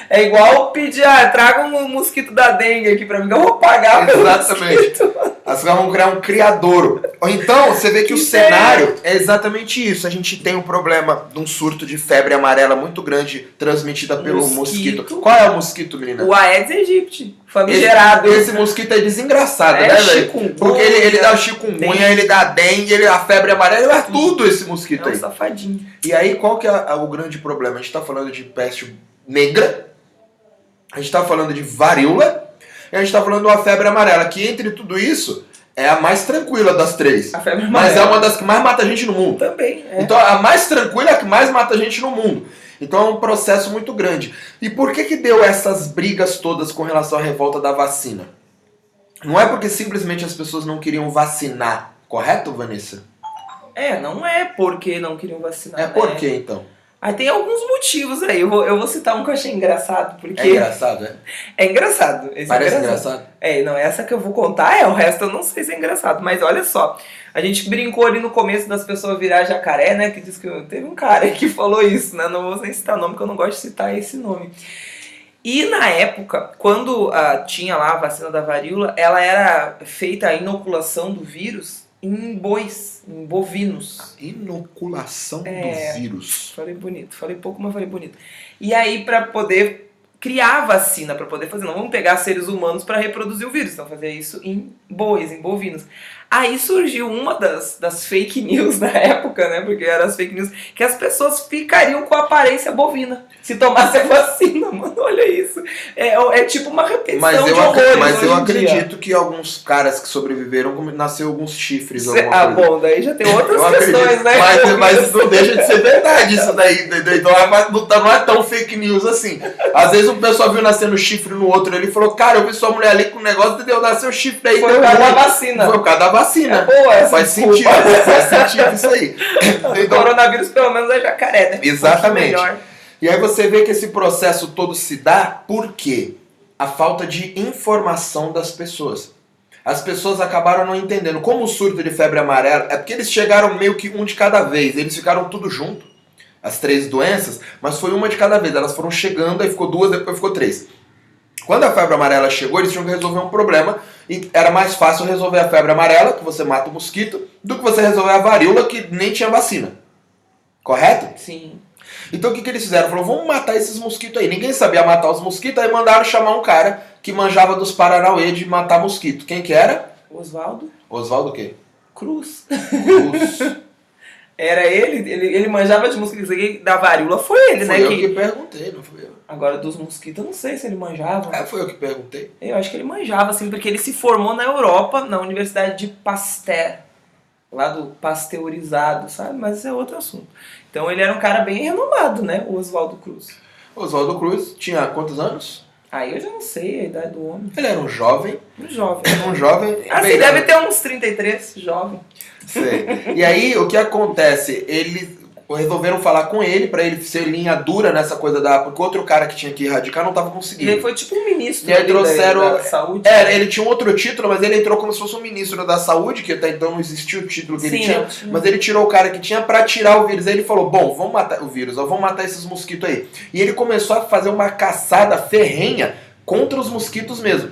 É igual pedir, ah, traga um mosquito da dengue aqui pra mim, que eu vou pagar pelo Exatamente. mosquito. As caras vão criar um criadouro. Ou então, você vê que o cenário é exatamente isso. A gente tem um problema de um surto de febre amarela muito grande transmitida pelo Mosquito. mosquito. Qual é o mosquito, menina? O Aedes aegypti, Esse, famigerado. esse mosquito é desengraçado, É né, velho? Porque ele, ele dá o chikungunya, dengue. ele dá dengue, ele dá febre amarela, ele dá tudo esse mosquito É um aí. safadinho. E aí, qual que é a- o grande problema? A gente tá falando de peste negra, a gente tá falando de varíola, e a gente tá falando de uma febre amarela, que entre tudo isso é a mais tranquila das três. A febre Mas é amarela. uma das que mais mata gente no mundo. Também, é. Então, a mais tranquila é a que mais mata gente no mundo. Então é um processo muito grande. E por que que deu essas brigas todas com relação à revolta da vacina? Não é porque simplesmente as pessoas não queriam vacinar, correto, Vanessa? É, não é porque não queriam vacinar. É né? por quê, então? Aí tem alguns motivos aí. Eu vou, eu vou citar um que eu achei engraçado, porque. É engraçado, é? É engraçado. É Parece engraçado. engraçado. É, não, essa que eu vou contar é, o resto eu não sei se é engraçado, mas olha só. A gente brincou ali no começo das pessoas virar jacaré, né? Que diz que teve um cara que falou isso, né? Não vou nem citar nome, porque eu não gosto de citar esse nome. E na época, quando ah, tinha lá a vacina da varíola, ela era feita a inoculação do vírus em bois, em bovinos. Inoculação É. do vírus. Falei bonito, falei pouco, mas falei bonito. E aí, pra poder criar a vacina, pra poder fazer, não vamos pegar seres humanos pra reproduzir o vírus, então fazer isso em bois, em bovinos. Aí surgiu uma das, das fake news na época, né? Porque eram as fake news, que as pessoas ficariam com a aparência bovina se tomasse a vacina, mano. Olha isso. É, é tipo uma repetição Mas eu, de horrores mas eu em dia. acredito que alguns caras que sobreviveram nasceu alguns chifres. Cê- Ah, coisa. bom, daí já tem outras Eu questões, acredito. né? Mas, mas não deixa de ser verdade isso daí. Então é- não tá- não é tão fake news assim. Às vezes o pessoal viu nascendo chifre no outro ele falou, cara, eu vi sua mulher ali com um negócio, entendeu? Nasceu chifre aí. Foi deu por causa da ruim." vacina. Foi por causa da É vacina. boa essa Faz desculpa. sentido, faz sentido isso aí. O Então, coronavírus, pelo menos, é jacaré, né? Exatamente. E aí você vê que esse processo todo se dá por quê? A falta de informação das pessoas. As pessoas acabaram não entendendo. Como o surto de febre amarela, é porque eles chegaram meio que um de cada vez, eles ficaram tudo junto, as três doenças, mas foi uma de cada vez. Elas foram chegando, aí ficou duas, depois ficou três. Quando a febre amarela chegou, eles tinham que resolver um problema e era mais fácil resolver a febre amarela, que você mata o mosquito, do que você resolver a varíola, que nem tinha vacina. Correto? Sim. Então o que, que eles fizeram? Falou, vamos matar esses mosquitos aí. Ninguém sabia matar os mosquitos, aí mandaram chamar um cara que manjava dos Paranauê de matar mosquito. Quem que era? Oswaldo Oswaldo o quê? Cruz. Cruz. Era ele, ele, ele manjava de mosquitos aqui, da varíola foi ele, Foi né? eu que- que perguntei, não fui eu. Agora, dos mosquitos, eu não sei se ele manjava. É, foi eu que perguntei. Eu acho que ele manjava, assim, porque ele se formou na Europa, na Universidade de Pasteur, lá do pasteurizado, sabe? Mas isso é outro assunto. Então ele era um cara bem renomado, né? O Oswaldo Cruz. Oswaldo Cruz tinha quantos anos? Aí eu já não sei a idade do homem. Ele era um jovem. Um jovem. Um jovem. Assim, bem- deve ter uns 33, jovem. Sei. E aí, o que acontece? Eles resolveram falar com ele pra ele ser linha dura nessa coisa da. Porque outro cara que tinha que erradicar não tava conseguindo. ele foi tipo um ministro E aí ali da- trouxeram- da, saúde. É, ele tinha um outro título, mas ele entrou como se fosse um ministro da saúde, que até então não existia o título que ele Sim, tinha. não tinha. Mas ele tirou o cara que tinha pra tirar o vírus. Aí ele falou: Bom, vamos matar o vírus, ó, vamos matar esses mosquitos aí. E ele começou a fazer uma caçada ferrenha contra os mosquitos mesmo.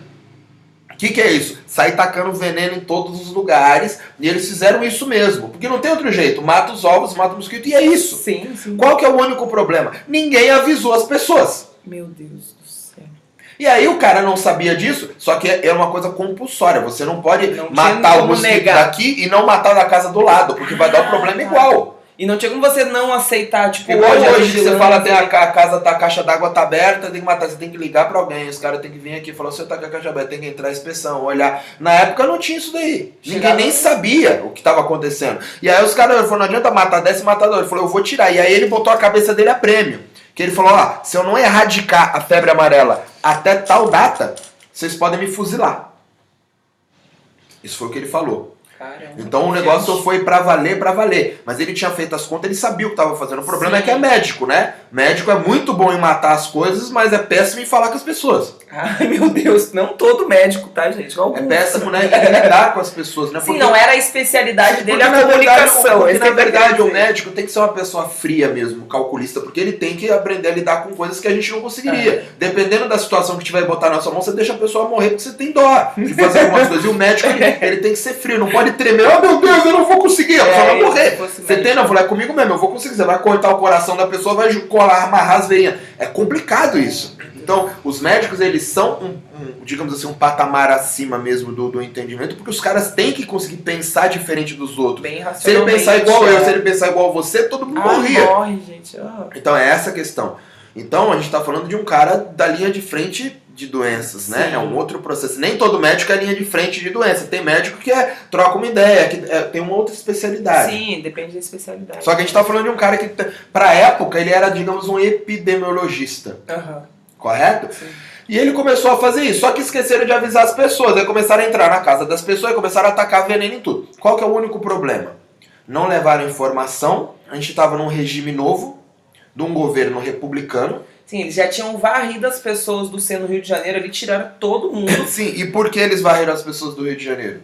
O que, que é isso? Sair tacando veneno em todos os lugares. E eles fizeram isso mesmo. Porque não tem outro jeito. Mata os ovos, mata o mosquito e é isso. Sim, sim. Qual que é o único problema? Ninguém avisou as pessoas. Meu Deus do céu. E aí o cara não sabia disso, só que é uma coisa compulsória. Você não pode Não matar o mosquito negar. daqui e não matar na casa do lado, porque vai dar o problema igual. E não tinha como você não aceitar, tipo, Igual hoje, hoje que você vigilância- fala, tem a, ca- a casa, tá, a caixa d'água tá aberta, tem que matar, você tem que ligar pra alguém, os caras têm que vir aqui e falar, você tá com a caixa aberta, tem que entrar a inspeção, olhar. Na época não tinha isso daí. Chegava- Ninguém nem sabia o que tava acontecendo. E aí os caras falaram, não adianta matar, desce matador. Ele falou, eu vou tirar. E aí ele botou a cabeça dele a prêmio. Que ele falou, ó, se eu não erradicar a febre amarela até tal data, vocês podem me fuzilar. Isso foi o que ele falou. Caramba, Então o gente. negócio foi pra valer, pra valer. Mas ele tinha feito as contas, ele sabia o que tava fazendo. O problema Sim. é que é médico, né? Médico é muito bom em matar as coisas, mas é péssimo em falar com as pessoas. Ai, meu Deus, não todo médico, tá, gente? É Alguns. péssimo, né? Em lidar com as pessoas, né? Sim, não era a especialidade dele porque, a verdade, comunicação. porque, na verdade, o dizer. médico tem que ser uma pessoa fria mesmo, calculista, porque ele tem que aprender a lidar com coisas que a gente não conseguiria. É. Dependendo da situação que tiver botar na sua mão, você deixa a pessoa morrer porque você tem dó de fazer algumas coisas. E o médico, ele, ele tem que ser frio, não pode tremer. Oh, meu Deus, eu não vou conseguir, a pessoa vai É, morrer. Você tem, não, eu falei, é comigo mesmo, eu vou conseguir. Você vai cortar o coração da pessoa, vai colar, amarrar as. É complicado isso. Então, os médicos, eles são, um, um, digamos assim, um patamar acima mesmo do, do entendimento, porque os caras têm que conseguir pensar diferente dos outros. Bem Se ele pensar igual eu, é. se ele pensar igual você, todo mundo Ah, morria. morre, gente. Ah. Então, é essa a questão. Então, a gente está falando de um cara da linha de frente de doenças, né? Sim. É um outro processo. Nem todo médico é linha de frente de doença. Tem médico que é, troca uma ideia, que é, tem uma outra especialidade. Sim, depende da especialidade. Só que a gente tá falando de um cara que, pra época, ele era, digamos, um epidemiologista, Aham, correto? sim. E ele começou a fazer isso, só que esqueceram de avisar as pessoas. Aí começaram a entrar na casa das pessoas e começaram a atacar veneno em tudo. Qual que é o único problema? Não levaram informação, a gente estava num regime novo, de um governo republicano. Sim, eles já tinham varrido as pessoas do centro do Rio de Janeiro ali, tiraram todo mundo Sim, e por que eles varreram as pessoas do Rio de Janeiro?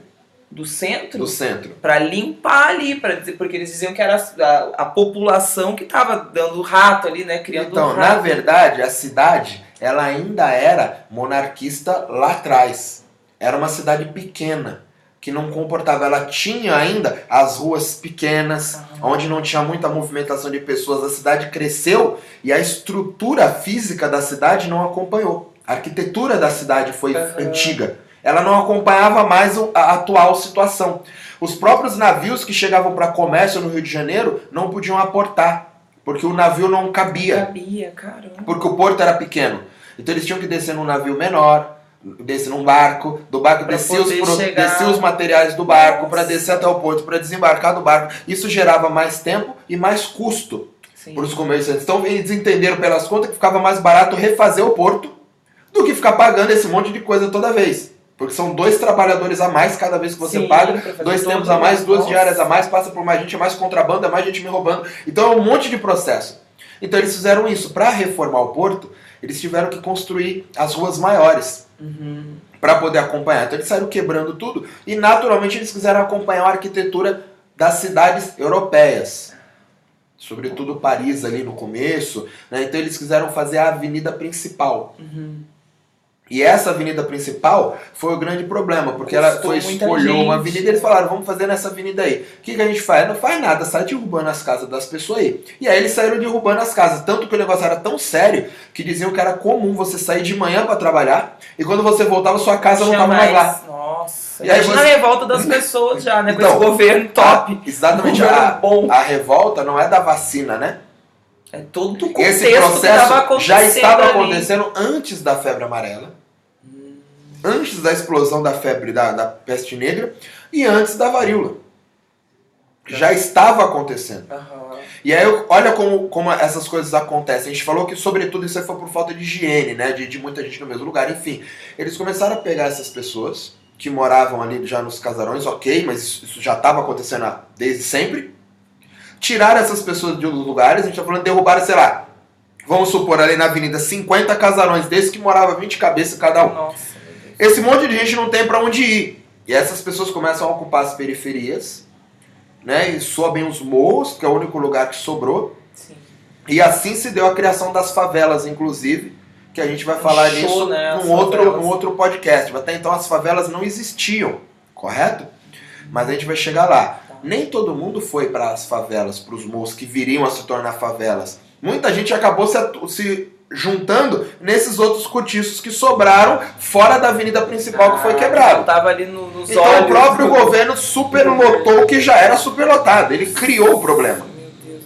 do centro Do centro. pra limpar ali, para dizer, porque eles diziam que era a, a população que tava dando rato ali, né, criando Então, rato. na verdade, a cidade, ela ainda era monarquista lá atrás. Era uma cidade pequena, que não comportava. Ela tinha ainda as ruas pequenas, onde não tinha muita movimentação de pessoas. A cidade cresceu e a estrutura física da cidade não acompanhou. A arquitetura da cidade foi Aham. antiga. Ela não acompanhava mais a atual situação. Os próprios navios que chegavam para comércio no Rio de Janeiro não podiam aportar, porque o navio não cabia Sabia, caramba. porque o porto era pequeno. Então eles tinham que descer num navio menor, descer num barco, do barco descer os, pro- descer os materiais do barco para descer até o porto, para desembarcar do barco. Isso gerava mais tempo e mais custo para os comerciantes. Então eles entenderam pelas contas que ficava mais barato refazer o porto do que ficar pagando esse monte de coisa toda vez. Porque são dois trabalhadores a mais cada vez que você Sim, paga, dois tempos a mais, duas diárias a mais, passa por mais gente, mais contrabando, é mais gente me roubando. Então é um monte de processo. Então eles fizeram isso. Para reformar o porto, eles tiveram que construir as ruas maiores Uhum. para poder acompanhar. Então eles saíram quebrando tudo e naturalmente eles quiseram acompanhar a arquitetura das cidades europeias. Sobretudo Paris ali no começo. né? Então eles quiseram fazer a avenida principal. Uhum. E essa avenida principal foi o grande problema, porque ela foi escolheu uma avenida e eles falaram, vamos fazer nessa avenida aí. O que, que a gente faz? Não faz nada, sai derrubando as casas das pessoas aí. E aí eles saíram derrubando as casas, tanto que o negócio era tão sério que diziam que era comum você sair de manhã para trabalhar e quando você voltava sua casa não estava mais lá. Nossa. E aí Imagina você- a revolta das pessoas já, né? Então, com esse governo top. Exatamente, Governo a, a revolta não é da vacina, né? É todo o contexto Esse processo já estava ali. acontecendo antes da febre amarela, antes da explosão da febre da, da peste negra e antes da varíola. Já estava acontecendo. Aham. E aí, olha como, como essas coisas acontecem. A gente falou que, sobretudo, isso aí foi por falta de higiene, né? De, de muita gente no mesmo lugar. Enfim, eles começaram a pegar essas pessoas que moravam ali já nos casarões, ok, mas isso, já estava acontecendo desde sempre. Tiraram essas pessoas de outros lugares, a gente tá falando, derrubaram, sei lá, vamos supor ali na avenida 50 casarões desses que morava 20 cabeças cada um. Nossa. Esse monte de gente não tem pra onde ir. E essas pessoas começam a ocupar as periferias, né? E sobem os morros, que é o único lugar que sobrou. Sim. E assim se deu a criação das favelas, inclusive, que a gente vai falar Show, nisso né, num, outro, favelas. num outro podcast. Até então as favelas não existiam, correto? Mas a gente vai chegar lá. Nem todo mundo foi para as favelas, para os morros que viriam a se tornar favelas. Muita gente acabou se, se juntando nesses outros cortiços que sobraram fora da avenida principal que foi Ah, quebrado. Tava ali no, nos Então olhos. o próprio governo superlotou o que já era superlotado. Ele criou o problema. Meu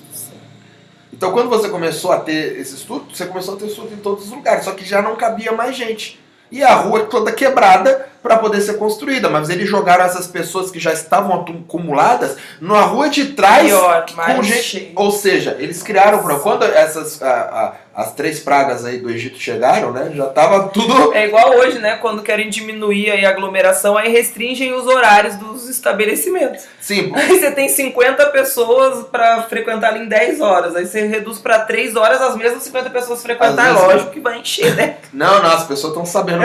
Então, quando você começou a ter esse estudo, você começou a ter estudo em todos os lugares, só que já não cabia mais gente. E a rua toda quebrada para poder ser construída, mas eles jogaram essas pessoas que já estavam acumuladas na rua de trás Pior, com gente, ou seja, eles criaram quando essas a- a- as três pragas aí do Egito chegaram, né? Já tava tudo É igual hoje, né? Quando querem diminuir a aglomeração, aí restringem os horários dos estabelecimentos. sim, Aí você tem 50 pessoas pra frequentar ali em 10 horas. Aí você reduz pra 3 horas, as mesmas 50 pessoas frequentar. Vezes- Lógico que vai encher, né? Não, não, as pessoas estão sabendo.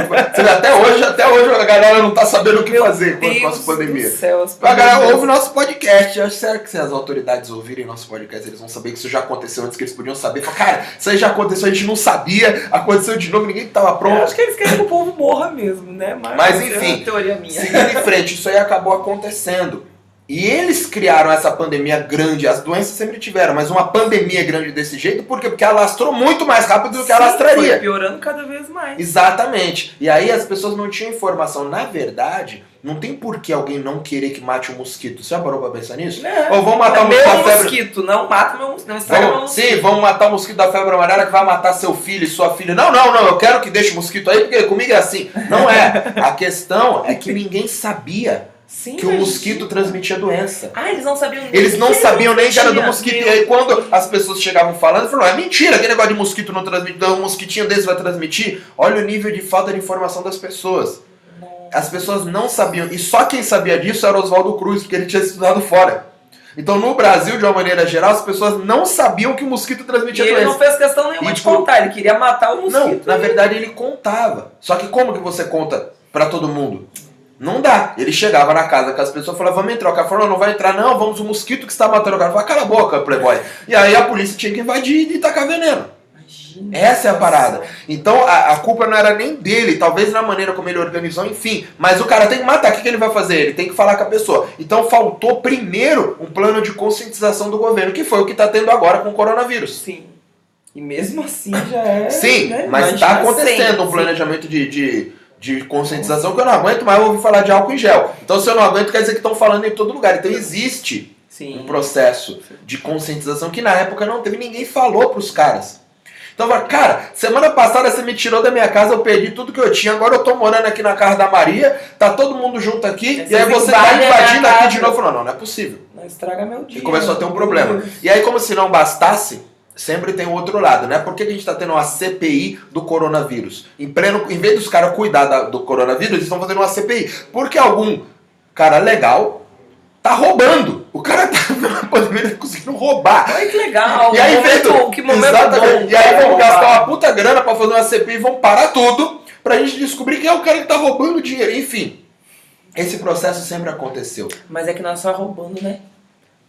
até hoje, até hoje galera não tá sabendo o que Meu fazer com a pandemia. céu, A galera ouve nosso podcast. Eu acho Será que se as autoridades ouvirem nosso podcast, eles vão saber que isso já aconteceu antes que eles podiam saber? Fala, cara, isso aí já aconteceu, a gente não sabia, aconteceu de novo, ninguém tava Eu pronto. acho que eles querem que o povo morra mesmo, né? Mas, Mas, essa enfim, é teoria minha. Seguindo em frente, isso aí acabou acontecendo. E eles criaram essa pandemia grande, as doenças sempre tiveram, mas uma pandemia grande desse jeito, por quê? Porque alastrou muito mais rápido do que Sim, alastraria. Foi piorando cada vez mais. Exatamente. E aí as pessoas não tinham informação. Na verdade, não tem por que alguém não querer que mate um mosquito. Você já parou pra pensar nisso? É. Ou vamos matar um meu mosquito da febre. mosquito, não mata meu mosquito, não estraga meu mosquito. sim, vamos matar o mosquito da febre amarela que vai matar seu filho e sua filha. Não, não, não, eu quero que deixe o mosquito aí, porque comigo é assim. Não é. A questão é que ninguém sabia Sim, que o mosquito transmitia doença. Ah, eles não sabiam nem Eles não que sabiam nem que era do mosquito. Meu E aí, quando as pessoas chegavam falando, falaram: é mentira, aquele negócio de mosquito não transmite, então um mosquitinho desse vai transmitir. Olha o nível de falta de informação das pessoas. As pessoas não sabiam. E só quem sabia disso era Oswaldo Cruz, porque ele tinha estudado fora. Então, no Brasil, de uma maneira geral, as pessoas não sabiam que o mosquito E transmitia ele doença. não fez questão nenhuma E, de tipo, contar, ele queria matar o Não, mosquito. na verdade ele contava. Só que como que você conta pra todo mundo? Não dá. Ele chegava na casa com as pessoas e falava, vamos entrar. O cara falou, não, não vai entrar não, vamos, o mosquito que está matando o cara. Fala, cala a boca, playboy. E aí a polícia tinha que invadir e tacar veneno. Imagina. Essa é a parada. Então a, a culpa não era nem dele, talvez na maneira como ele organizou, enfim. Mas o cara tem que matar. O que, que ele vai fazer? Ele tem que falar com a pessoa. Então faltou primeiro um plano de conscientização do governo, que foi o que está tendo agora com o coronavírus. Sim. E mesmo assim já é. Sim, né, mas está acontecendo um planejamento de, de, de conscientização que eu não aguento mais ouvir falar de álcool em gel. Então, se eu não aguento, quer dizer que estão falando em todo lugar. Então, existe Sim. um processo de conscientização que na época não teve, ninguém falou pros caras. Então, cara, semana passada você me tirou da minha casa, eu perdi tudo que eu tinha, agora eu tô morando aqui na casa da Maria, tá todo mundo junto aqui, e aí você tá invadindo aqui de novo. Falou, não, não é possível. Não estraga meu dia. E começou a ter um problema. E aí, como se não bastasse, sempre tem o outro lado, né? Por que a gente está tendo uma CPI do coronavírus? Em, pleno, em vez dos caras cuidar da- do coronavírus, eles estão fazendo uma CPI. Porque algum cara legal tá roubando. O cara tá na pandemia tá conseguindo roubar. Olha que legal. E aí, que momento, feito, que momento exatamente. bom. e aí roubar. gastar uma puta grana pra fazer uma CPI e vamos parar tudo pra gente descobrir quem é o cara que tá roubando dinheiro. Enfim, esse processo sempre aconteceu. Mas é que não é só roubando, né?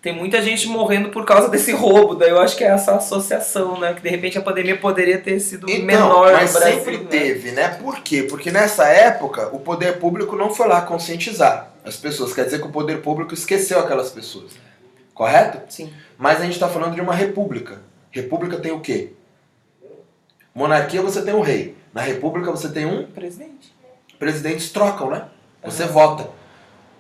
Tem muita gente morrendo por causa desse roubo. Daí eu acho que é essa associação, né? Que de repente a pandemia poderia ter sido Então, menor mas no Brasil. sempre né? teve, né? Por quê? Porque nessa época o poder público não foi lá conscientizar as pessoas. Quer dizer que o poder público esqueceu aquelas pessoas. Correto? Sim. Mas a gente está falando de uma república. República tem o quê? Monarquia você tem um rei. Na república você tem um Presidente. presidentes trocam, né? Você Aham. vota.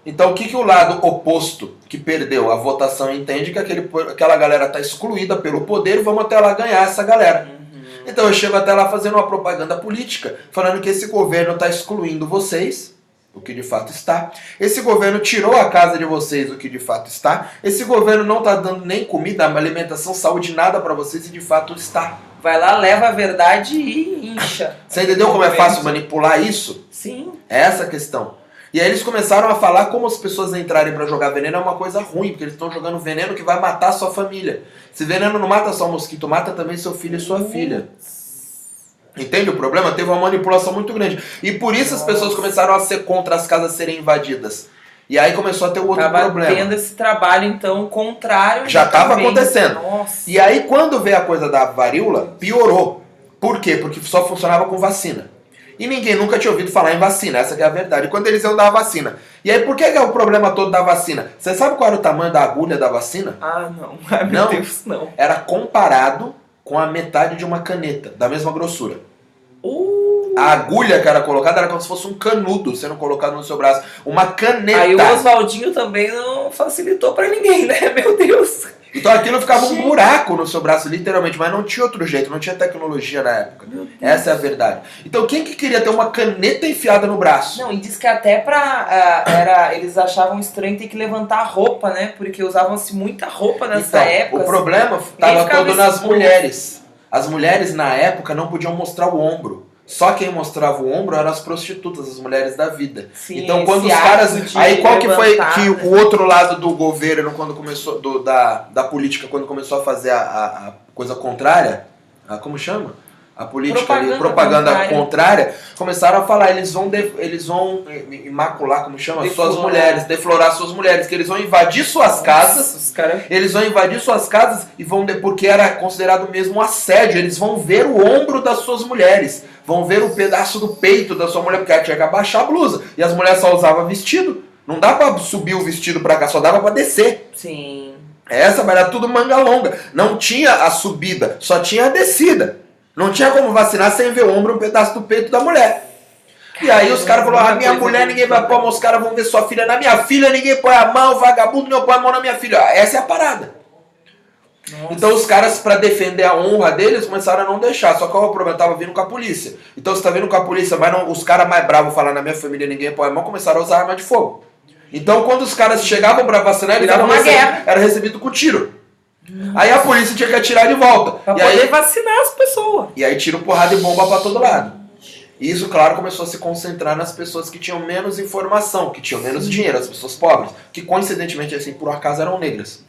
Então o que, que o lado oposto que perdeu a votação entende que aquele, aquela galera está excluída pelo poder, vamos até lá ganhar essa galera. Uhum. Então eu chego até lá fazendo uma propaganda política, falando que esse governo está excluindo vocês, o que de fato está. Esse governo tirou a casa de vocês, o que de fato está. Esse governo não está dando nem comida, alimentação, saúde, nada para vocês, e de fato está. Vai lá, leva a verdade e incha. Você entendeu como é fácil manipular isso? Sim. É essa a questão. E aí eles começaram a falar como as pessoas entrarem pra jogar veneno é uma coisa ruim, porque eles estão jogando veneno que vai matar a sua família. Esse veneno não mata só o mosquito, mata também seu filho e sua filha. Entende o problema? Teve uma manipulação muito grande. E por isso as pessoas começaram a ser contra as casas serem invadidas. E aí começou a ter um outro Tava problema. tendo esse trabalho, então, contrário. Já tava acontecendo. Nossa. E aí quando veio a coisa da varíola, piorou. Por quê? Porque só funcionava com vacina. E ninguém nunca tinha ouvido falar em vacina, essa que é a verdade. Quando eles iam dar a vacina. E aí por que, é o problema todo da vacina? Você sabe qual era o tamanho da agulha da vacina? Ah, não. Ai, meu Não. Deus, não. Era comparado com a metade de uma caneta, da mesma grossura. Uh, A agulha que era colocada era como se fosse um canudo sendo colocado no seu braço. Uma caneta. Aí o Oswaldinho também não facilitou pra ninguém, né? Meu Deus. Então aquilo ficava um buraco no seu braço, literalmente, mas não tinha outro jeito, não tinha tecnologia na época. Essa é a verdade. Então quem que queria ter uma caneta enfiada no braço? Não, e diz que até pra. ah, era, eles achavam estranho ter que levantar a roupa, né? Porque usavam-se muita roupa nessa Então, época. o problema Ninguém estava todo nas mulheres. As mulheres na época não podiam mostrar o ombro. Só quem mostrava o ombro eram as prostitutas, as mulheres da vida. Sim, então quando os caras. Aí qual que foi que o outro lado do governo, quando começou. do- da, da política, quando começou a fazer a, a- a coisa contrária, a, como chama? A política ali, Propaganda propaganda contrária. contrária, começaram a falar, eles vão, eles vão imacular, como chama? Suas Deflorar. mulheres, deflorar suas mulheres, que eles vão invadir suas casas Nossa, Os caras. eles vão invadir suas casas e vão de- porque era considerado mesmo um assédio. Eles vão ver o ombro das suas mulheres, vão ver o pedaço do peito da sua mulher porque ela tinha que abaixar a blusa e as mulheres só usavam vestido. Não dá pra subir o vestido pra cá, só dava pra descer. Sim. Essa, mas era tudo manga longa. Não tinha a subida, só tinha a descida. Não tinha como vacinar sem ver o ombro um pedaço do peito da mulher. E aí os caras falaram, a minha mulher ninguém vai pôr, mas os caras vão ver sua filha. Na minha filha ninguém põe a mão, vagabundo não põe a mão na minha filha. Essa é a parada. Nossa. Então os caras, pra defender a honra deles, começaram a não deixar. Só que o problema tava vindo com a polícia. Então você tá vindo com a polícia, mas não, os caras mais bravos falar na minha família ninguém põe a mão, começaram a usar arma de fogo. Então quando os caras chegavam pra vacinar, eles eram recebidos, era recebido com tiro. Aí a polícia tinha que atirar de volta. Pra E poder aí, vacinar as pessoas. e aí tiro, porrada e bomba pra todo lado. E isso, claro, começou a se concentrar nas pessoas que tinham menos informação, que tinham menos dinheiro, as pessoas pobres, que coincidentemente, assim, por um acaso eram negras.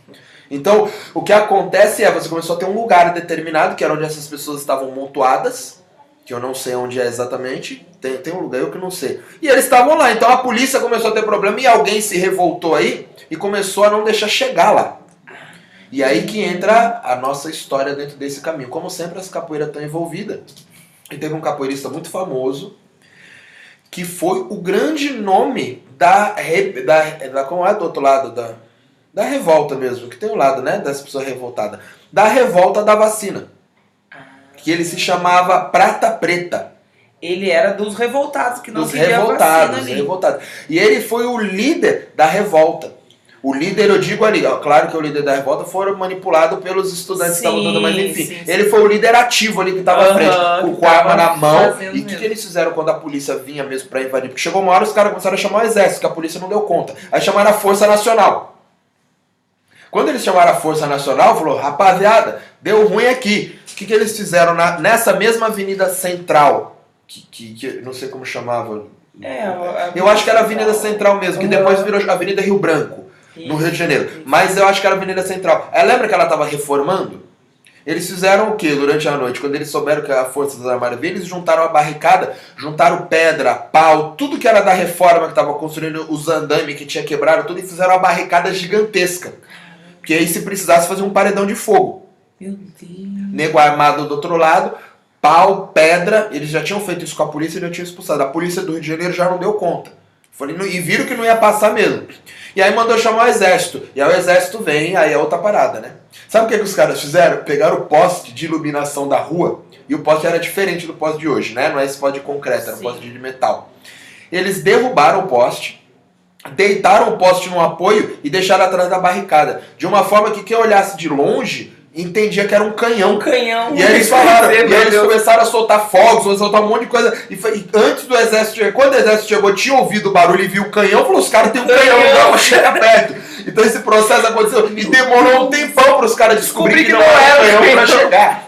Então, o que acontece é, você começou a ter um lugar determinado, que era onde essas pessoas estavam montuadas, que eu não sei onde é exatamente, tem, tem um lugar eu que não sei. E eles estavam lá, então a polícia começou a ter problema e alguém se revoltou aí e começou a não deixar chegar lá. E aí que entra a nossa história dentro desse caminho. Como sempre, as capoeiras estão envolvidas. E teve um capoeirista muito famoso que foi o grande nome da, da, da como é do outro lado da, da revolta mesmo, que tem o lado, né, das pessoas revoltadas, da revolta da vacina, que ele se chamava Prata Preta, Ele era dos revoltados que não dos revoltados, vacina ali. revoltados. E ele foi o líder da revolta. O líder, eu digo ali, ó, claro que o líder da revolta foi manipulado pelos estudantes que estavam Sim, dando, mas enfim, sim, sim. ele foi o líder ativo ali que estava à Aham, frente, com, a arma na mão. E o que, que eles fizeram quando a polícia vinha mesmo pra invadir? Porque chegou uma hora os caras começaram a chamar o exército, que a polícia não deu conta. Aí chamaram a Força Nacional. Quando eles chamaram a Força Nacional, falou, rapaziada, deu ruim aqui. O que, que eles fizeram na- nessa mesma avenida central? Que, que, que- não sei como chamava. É, a- Eu acho que era a Avenida Central mesmo, que Uhum. depois virou Avenida Rio Branco, no Rio de Janeiro. Mas eu acho que era a Avenida Central. Ela lembra que ela estava reformando? Eles fizeram o que durante a noite? Quando eles souberam que a Força das Armadas veio, eles juntaram a barricada, juntaram pedra, pau, tudo que era da reforma que estava construindo, os andames que tinha quebrado, tudo, e fizeram uma barricada gigantesca. Porque aí, se precisasse, fazer um paredão de fogo. Meu Deus. Nego armado do outro lado, pau, pedra. Eles já tinham feito isso com a polícia e já tinham expulsado. A polícia do Rio de Janeiro já não deu conta. Falei, e viram que não ia passar mesmo. E aí mandou chamar o exército. E aí o exército vem, aí é outra parada, né? Sabe o que, que os caras fizeram? Pegaram o poste de iluminação da rua, e o poste era diferente do poste de hoje, né? Não é esse poste de concreto, era um poste de metal. Eles derrubaram o poste, deitaram o poste no apoio e deixaram atrás da barricada. De uma forma que quem olhasse de longe entendia que era um canhão. Um canhão. E aí eles falaram, e eles Deus. começaram a soltar fogos, a soltar um monte de coisa. E, foi- e antes do exército quando o exército chegou, tinha ouvido o barulho e viu o canhão, falou: os caras têm um canhão, Canhão. não, chega perto. Então esse processo aconteceu e demorou um tempão para os caras descobrirem que, não era canhão para chegar.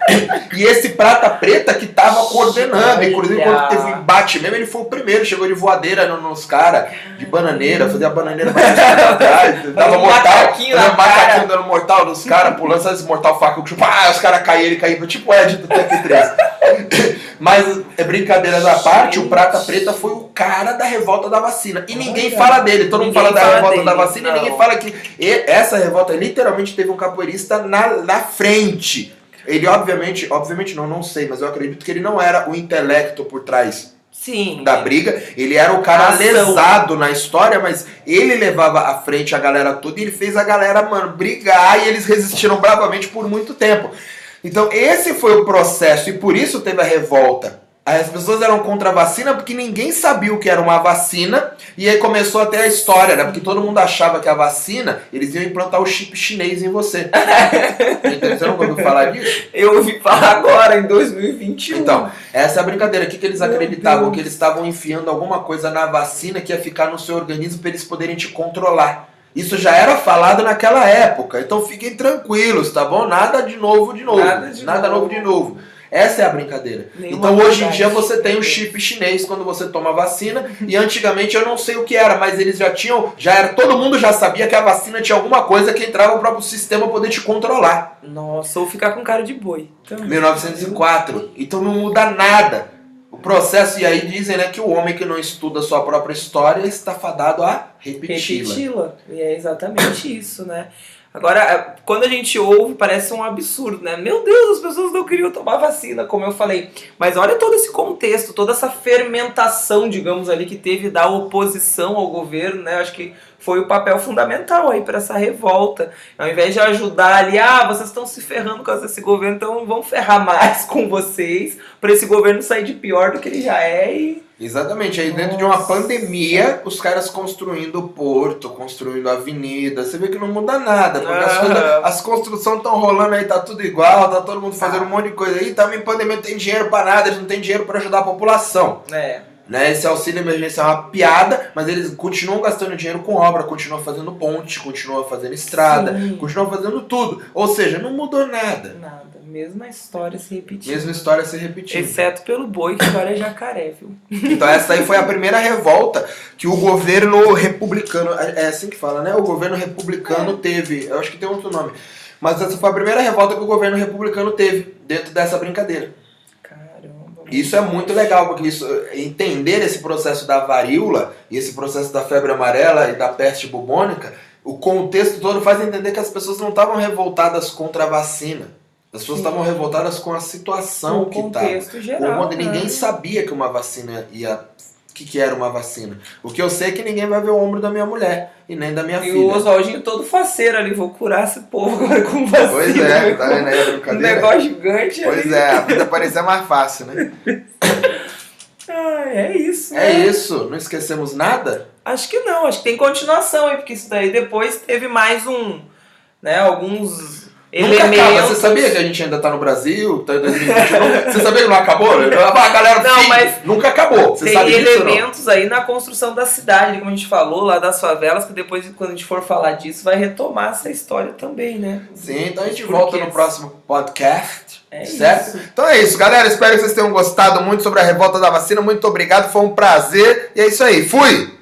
E esse prata preta que tava coordenando, inclusive quando teve o embate mesmo, ele foi o primeiro, chegou de voadeira no- nos caras, de bananeira, fazia a bananeira pra trás, dava um mortal, macaquinho um macaquinho dando mortal nos caras, pulando, sabe esse mortal faca, tipo, ah, os caras caíram, ele caiu, tipo Ed do Tekken 3. Mas, é brincadeiras à parte, o Prata Preta foi o cara da revolta da vacina. E ninguém fala dele. Todo mundo fala da revolta da vacina e ninguém fala que e- essa revolta literalmente teve um capoeirista na, na frente. Ele, obviamente, obviamente não, não sei, mas eu acredito que ele não era o intelecto por trás Sim. da briga. Ele era o cara lesado na história, mas ele levava à frente a galera toda e ele fez a galera, mano, brigar e eles resistiram bravamente por muito tempo. Então, esse foi o processo e por isso teve a revolta. As pessoas eram contra a vacina porque ninguém sabia o que era uma vacina. E aí começou até a história, né? Porque todo mundo achava que a vacina, eles iam implantar o chip chinês em você. Então, você não ouviu falar disso? Eu ouvi falar agora, em 2021. Então, essa é a brincadeira. O que, que eles acreditavam? Que eles estavam enfiando alguma coisa na vacina que ia ficar no seu organismo para eles poderem te controlar. Isso já era falado naquela época. Então fiquem tranquilos, tá bom? Nada de novo de novo. Nada de novo. novo de novo. Essa é a brincadeira. Nenhuma então hoje em dia você tem o chip chinês quando você toma a vacina e antigamente eu não sei o que era, mas eles já tinham, já era, todo mundo já sabia que a vacina tinha alguma coisa que entrava no próprio sistema poder te controlar. Nossa, ou ficar com cara de boi. Também. 1904. Então não muda nada. O processo, e aí dizem né, que o homem que não estuda sua própria história está fadado a repeti-la. repeti-la. E é exatamente isso, né? Agora, é, quando a gente ouve, parece um absurdo, né? Meu Deus, as pessoas não queriam tomar vacina, como eu falei. Mas olha todo esse contexto, toda essa fermentação, digamos ali, que teve da oposição ao governo, né? Acho que foi o papel fundamental aí para essa revolta. Ao invés de ajudar ali, ah, vocês estão se ferrando por causa desse governo, então vamos ferrar mais com vocês, para esse governo sair de pior do que ele já é e Exatamente, aí dentro de uma Nossa. pandemia, os caras construindo porto, construindo avenida, você vê que não muda nada, porque as, Ah. coisas- as construções estão rolando aí, tá tudo igual, tá todo mundo fazendo um monte de coisa aí, tá em pandemia, não tem dinheiro pra nada, eles não tem dinheiro pra ajudar a população. é, Né? Esse auxílio emergencial é uma piada, mas eles continuam gastando dinheiro com obra, continuam fazendo ponte, continuam fazendo estrada, Sim. continuam fazendo tudo. Ou seja, não mudou nada. nada. Mesma história se repetindo. Mesma história se repetindo. Exceto pelo boi, que agora é jacaré, viu? Então essa aí foi a primeira revolta que o governo republicano, é assim que fala, né? O governo republicano teve, eu acho que tem outro nome, mas essa foi a primeira revolta que o governo republicano teve dentro dessa brincadeira. Isso é muito legal, porque isso, entender esse processo da varíola e esse processo da febre amarela e da peste bubônica, o contexto todo faz entender que as pessoas não estavam revoltadas contra a vacina. As pessoas estavam revoltadas com a situação No que estava. contexto geral. Onde ninguém né? sabia que uma vacina ia. O que, que era uma vacina? O que eu sei é que ninguém vai ver o ombro da minha mulher e nem da minha E o filha. Oswaldinho todo faceiro ali, vou curar esse povo agora com vacina. Pois é, tá vendo aí a Um brincadeira? negócio gigante Pois ali. é, a vida parecia mais fácil, né? Ah, é isso, É né? isso, não esquecemos nada? Acho que não, acho que tem continuação aí, porque isso daí depois teve mais um, né, alguns Nunca elementos. acaba. Você sabia que a gente ainda tá no Brasil? Tá em 2021? Você sabia que não acabou? A galera, Não, fim, mas nunca acabou. Você Tem sabe disso elementos aí na construção da cidade, como a gente falou, lá das favelas, que depois, quando a gente for falar disso, vai retomar essa história também, né? Sim, então a gente Porque volta no próximo podcast. É certo? isso. Então é isso, galera. Espero que vocês tenham gostado muito sobre a revolta da vacina. Muito obrigado, foi um prazer. E é isso aí. Fui!